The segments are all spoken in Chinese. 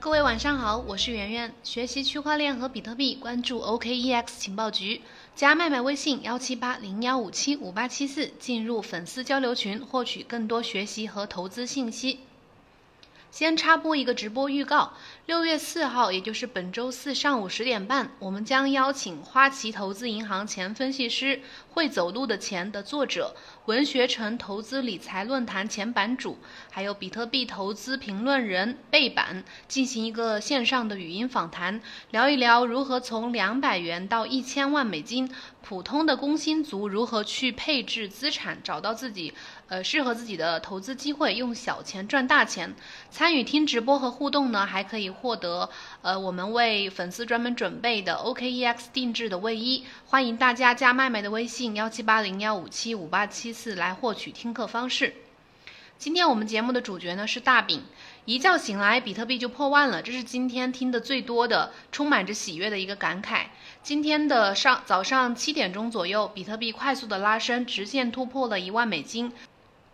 各位晚上好，我是圆圆。学习区块链和比特币，关注 OKEX 情报局，加麦麦微信幺七八零幺五七五八七四，进入粉丝交流群，获取更多学习和投资信息。先插播一个直播预告，六月四号，也就是本周四上午十点半，我们将邀请花旗投资银行前分析师《会走路的钱》的作者、文学城投资理财论坛前版主，还有比特币投资评论人贝板，进行一个线上的语音访谈，聊一聊如何从两百元到一千万美金，普通的工薪族如何去配置资产，找到自己。呃，适合自己的投资机会，用小钱赚大钱。参参与听直播和互动呢，还可以获得呃我们为粉丝专门准备的 OKEX 定制的卫衣。欢迎大家加麦麦的微信幺七八零幺五七五八七四来获取听课方式。今天我们节目的主角呢是大饼。一觉醒来，比特币就破万了，这是今天听的最多的、充满着喜悦的一个感慨。今天的上早上七点钟左右，比特币快速的拉升，直线突破了一万美金。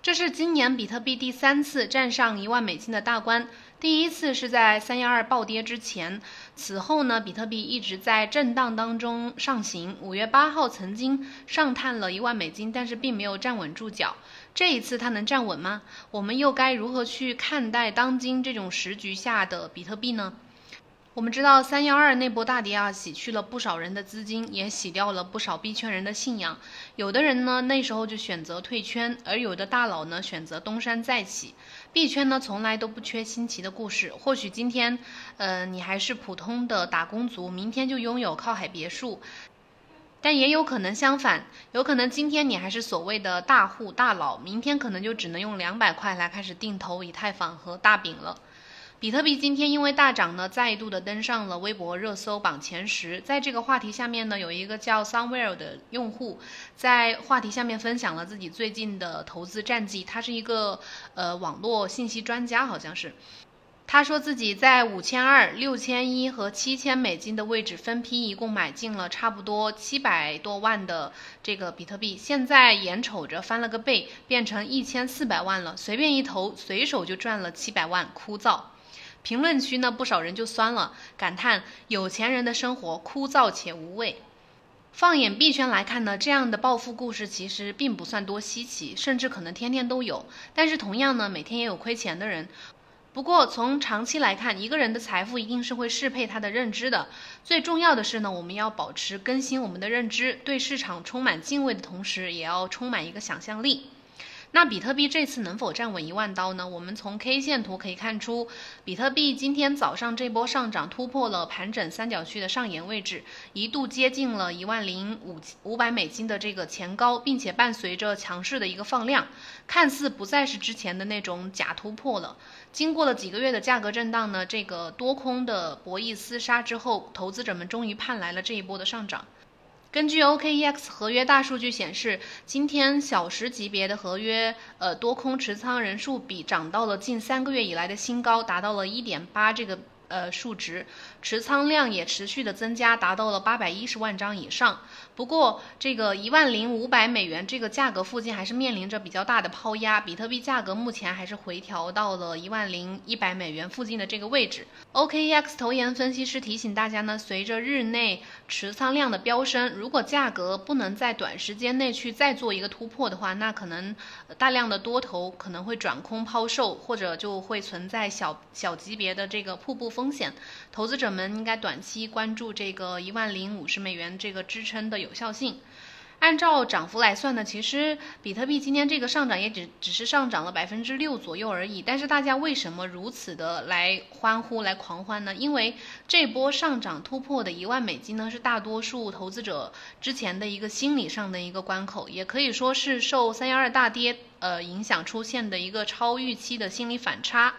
这是今年比特币第三次站上一万美金的大关，第一次是在三幺二暴跌之前。此后呢，比特币一直在震荡当中上行。五月八号曾经上探了一万美金，但是并没有站稳住脚。这一次它能站稳吗？我们又该如何去看待当今这种时局下的比特币呢？我们知道三幺二那波大跌啊，洗去了不少人的资金，也洗掉了不少币圈人的信仰。有的人呢，那时候就选择退圈，而有的大佬呢，选择东山再起。币圈呢，从来都不缺新奇的故事。或许今天，呃，你还是普通的打工族，明天就拥有靠海别墅；但也有可能相反，有可能今天你还是所谓的大户大佬，明天可能就只能用两百块来开始定投以太坊和大饼了。比特币今天因为大涨呢，再度的登上了微博热搜榜前十。在这个话题下面呢，有一个叫 Somewhere 的用户在话题下面分享了自己最近的投资战绩。他是一个呃网络信息专家，好像是。他说自己在五千二、六千一和七千美金的位置分批一共买进了差不多七百多万的这个比特币，现在眼瞅着翻了个倍，变成一千四百万了，随便一投，随手就赚了七百万，枯燥。评论区呢，不少人就酸了，感叹有钱人的生活枯燥且无味。放眼币圈来看呢，这样的暴富故事其实并不算多稀奇，甚至可能天天都有。但是同样呢，每天也有亏钱的人。不过从长期来看，一个人的财富一定是会适配他的认知的。最重要的是呢，我们要保持更新我们的认知，对市场充满敬畏的同时，也要充满一个想象力。那比特币这次能否站稳一万刀呢？我们从 K 线图可以看出，比特币今天早上这波上涨突破了盘整三角区的上沿位置，一度接近了一万零五五百美金的这个前高，并且伴随着强势的一个放量，看似不再是之前的那种假突破了。经过了几个月的价格震荡呢，这个多空的博弈厮杀之后，投资者们终于盼来了这一波的上涨。根据 OKEX 合约大数据显示，今天小时级别的合约，呃，多空持仓人数比涨到了近三个月以来的新高，达到了一点八这个。呃，数值持仓量也持续的增加，达到了八百一十万张以上。不过，这个一万零五百美元这个价格附近还是面临着比较大的抛压，比特币价格目前还是回调到了一万零一百美元附近的这个位置。OKEX 投研分析师提醒大家呢，随着日内持仓量的飙升，如果价格不能在短时间内去再做一个突破的话，那可能大量的多头可能会转空抛售，或者就会存在小小级别的这个瀑布。风风险，投资者们应该短期关注这个一万零五十美元这个支撑的有效性。按照涨幅来算呢，其实比特币今天这个上涨也只只是上涨了百分之六左右而已。但是大家为什么如此的来欢呼、来狂欢呢？因为这波上涨突破的一万美金呢，是大多数投资者之前的一个心理上的一个关口，也可以说是受三幺二大跌呃影响出现的一个超预期的心理反差。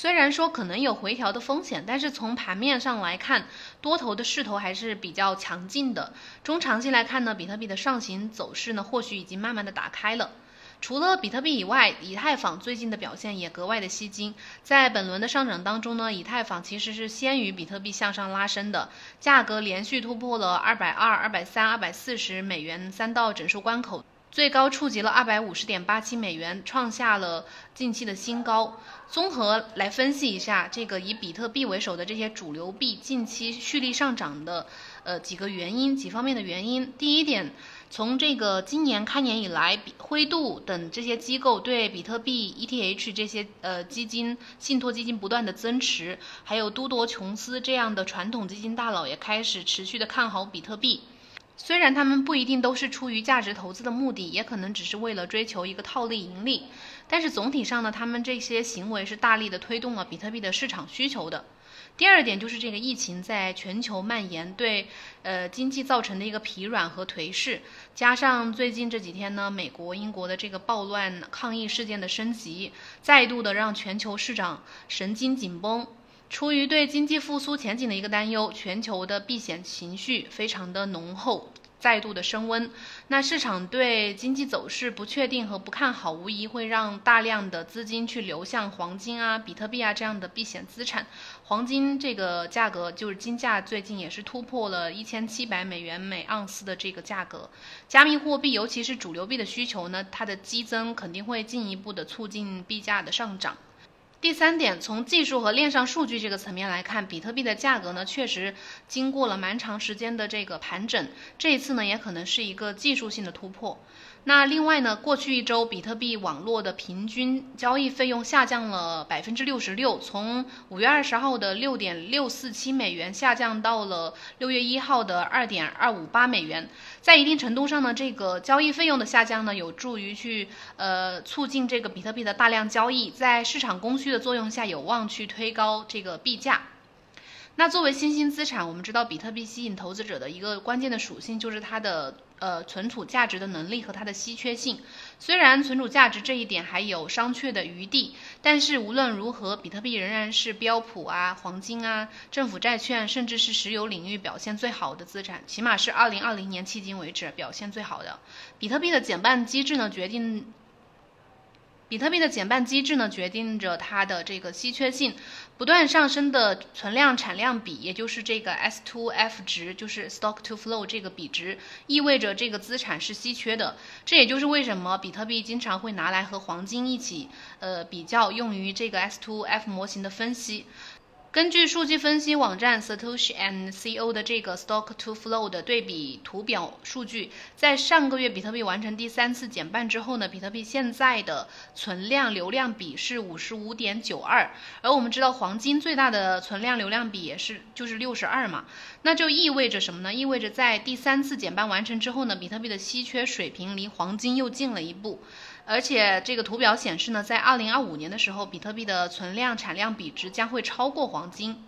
虽然说可能有回调的风险，但是从盘面上来看，多头的势头还是比较强劲的。中长期来看呢，比特币的上行走势呢，或许已经慢慢的打开了。除了比特币以外，以太坊最近的表现也格外的吸睛。在本轮的上涨当中呢，以太坊其实是先于比特币向上拉升的，价格连续突破了二百二、二百三、二百四十美元三道整数关口。最高触及了二百五十点八七美元，创下了近期的新高。综合来分析一下，这个以比特币为首的这些主流币近期蓄力上涨的呃几个原因，几方面的原因。第一点。从这个今年开年以来，灰度等这些机构对比特币、ETH 这些呃基金、信托基金不断的增持，还有都铎琼斯这样的传统基金大佬也开始持续的看好比特币。虽然他们不一定都是出于价值投资的目的，也可能只是为了追求一个套利盈利，但是总体上呢，他们这些行为是大力的推动了比特币的市场需求的。第二点就是这个疫情在全球蔓延，对呃经济造成的一个疲软和颓势，加上最近这几天呢，美国、英国的这个暴乱抗议事件的升级，再度的让全球市场神经紧绷。出于对经济复苏前景的一个担忧，全球的避险情绪非常的浓厚。再度的升温，那市场对经济走势不确定和不看好，无疑会让大量的资金去流向黄金啊、比特币啊这样的避险资产。黄金这个价格就是金价最近也是突破了一千七百美元每盎司的这个价格。加密货币，尤其是主流币的需求呢，它的激增肯定会进一步的促进币价的上涨。第三点，从技术和链上数据这个层面来看，比特币的价格呢，确实经过了蛮长时间的这个盘整，这一次呢，也可能是一个技术性的突破。那另外呢，过去一周比特币网络的平均交易费用下降了百分之六十六，从五月二十号的六点六四七美元下降到了六月一号的二点二五八美元。在一定程度上呢，这个交易费用的下降呢，有助于去呃促进这个比特币的大量交易，在市场供需的作用下，有望去推高这个币价。那作为新兴资产，我们知道比特币吸引投资者的一个关键的属性就是它的呃存储价值的能力和它的稀缺性。虽然存储价值这一点还有商榷的余地，但是无论如何，比特币仍然是标普啊、黄金啊、政府债券，甚至是石油领域表现最好的资产，起码是二零二零年迄今为止表现最好的。比特币的减半机制呢，决定。比特币的减半机制呢，决定着它的这个稀缺性。不断上升的存量产量比，也就是这个 S to F 值，就是 Stock to Flow 这个比值，意味着这个资产是稀缺的。这也就是为什么比特币经常会拿来和黄金一起，呃，比较，用于这个 S to F 模型的分析。根据数据分析网站 Satoshi and Co 的这个 Stock to Flow 的对比图表数据，在上个月比特币完成第三次减半之后呢，比特币现在的存量流量比是五十五点九二，而我们知道黄金最大的存量流量比也是就是六十二嘛，那就意味着什么呢？意味着在第三次减半完成之后呢，比特币的稀缺水平离黄金又近了一步。而且这个图表显示呢，在二零二五年的时候，比特币的存量产量比值将会超过黄金。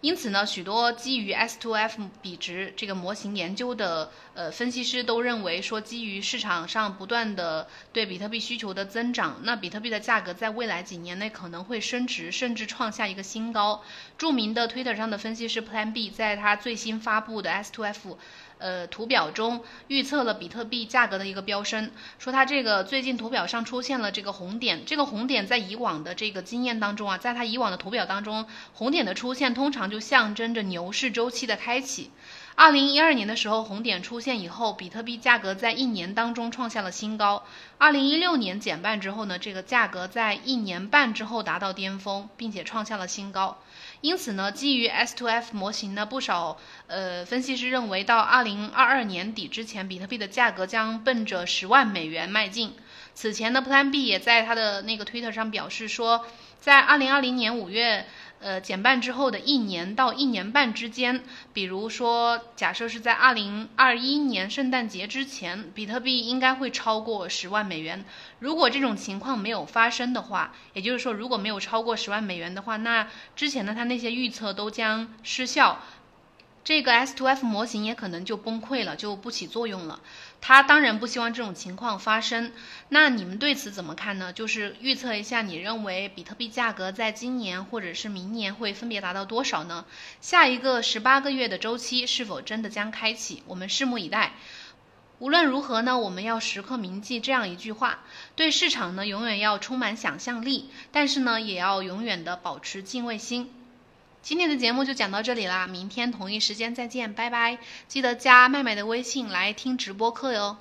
因此呢，许多基于 S2F 比值这个模型研究的呃分析师都认为说，基于市场上不断的对比特币需求的增长，那比特币的价格在未来几年内可能会升值，甚至创下一个新高。著名的 Twitter 上的分析师 Plan B 在他最新发布的 S2F。呃，图表中预测了比特币价格的一个飙升，说它这个最近图表上出现了这个红点，这个红点在以往的这个经验当中啊，在它以往的图表当中，红点的出现通常就象征着牛市周期的开启。二零一二年的时候，红点出现以后，比特币价格在一年当中创下了新高。二零一六年减半之后呢，这个价格在一年半之后达到巅峰，并且创下了新高。因此呢，基于 S2F 模型呢，不少呃分析师认为，到二零二二年底之前，比特币的价格将奔着十万美元迈进。此前呢，Plan B 也在他的那个 Twitter 上表示说，在二零二零年五月。呃，减半之后的一年到一年半之间，比如说，假设是在二零二一年圣诞节之前，比特币应该会超过十万美元。如果这种情况没有发生的话，也就是说，如果没有超过十万美元的话，那之前的他那些预测都将失效。这个 S to F 模型也可能就崩溃了，就不起作用了。他当然不希望这种情况发生。那你们对此怎么看呢？就是预测一下，你认为比特币价格在今年或者是明年会分别达到多少呢？下一个十八个月的周期是否真的将开启？我们拭目以待。无论如何呢，我们要时刻铭记这样一句话：对市场呢，永远要充满想象力，但是呢，也要永远的保持敬畏心。今天的节目就讲到这里啦，明天同一时间再见，拜拜！记得加麦麦的微信来听直播课哟。